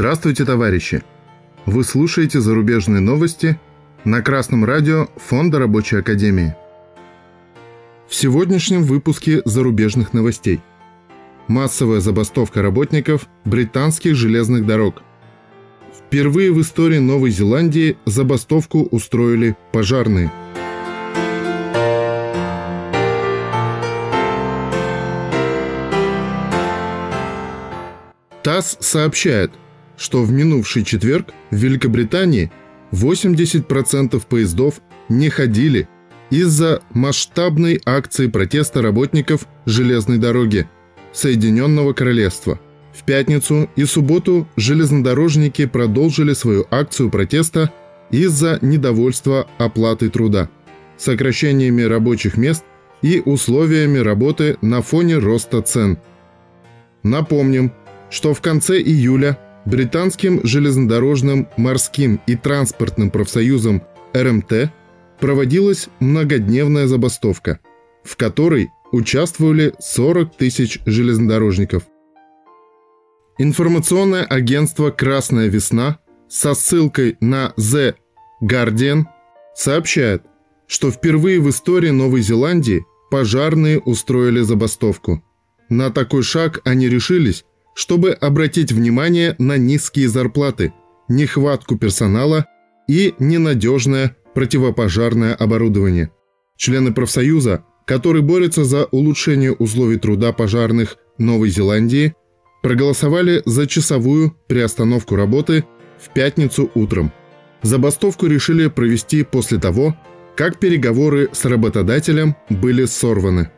Здравствуйте, товарищи! Вы слушаете зарубежные новости на Красном радио Фонда Рабочей Академии. В сегодняшнем выпуске зарубежных новостей. Массовая забастовка работников британских железных дорог. Впервые в истории Новой Зеландии забастовку устроили пожарные – ТАСС сообщает, что в минувший четверг в Великобритании 80% поездов не ходили из-за масштабной акции протеста работников железной дороги Соединенного Королевства. В пятницу и субботу железнодорожники продолжили свою акцию протеста из-за недовольства оплатой труда, сокращениями рабочих мест и условиями работы на фоне роста цен. Напомним, что в конце июля британским железнодорожным, морским и транспортным профсоюзом РМТ проводилась многодневная забастовка, в которой участвовали 40 тысяч железнодорожников. Информационное агентство «Красная весна» со ссылкой на The Guardian сообщает, что впервые в истории Новой Зеландии пожарные устроили забастовку. На такой шаг они решились, чтобы обратить внимание на низкие зарплаты, нехватку персонала и ненадежное противопожарное оборудование. Члены профсоюза, который борется за улучшение условий труда пожарных Новой Зеландии, проголосовали за часовую приостановку работы в пятницу утром. Забастовку решили провести после того, как переговоры с работодателем были сорваны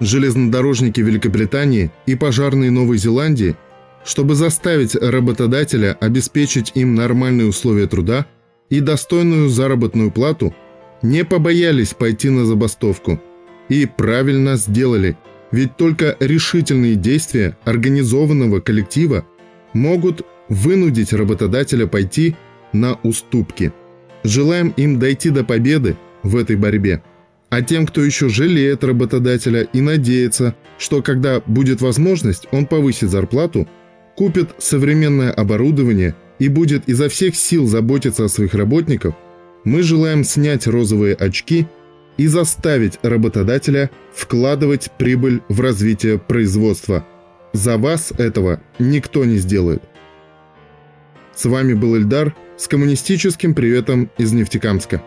железнодорожники Великобритании и пожарные Новой Зеландии, чтобы заставить работодателя обеспечить им нормальные условия труда и достойную заработную плату, не побоялись пойти на забастовку. И правильно сделали, ведь только решительные действия организованного коллектива могут вынудить работодателя пойти на уступки. Желаем им дойти до победы в этой борьбе. А тем, кто еще жалеет работодателя и надеется, что когда будет возможность, он повысит зарплату, купит современное оборудование и будет изо всех сил заботиться о своих работниках, мы желаем снять розовые очки и заставить работодателя вкладывать прибыль в развитие производства. За вас этого никто не сделает. С вами был Эльдар с коммунистическим приветом из Нефтекамска.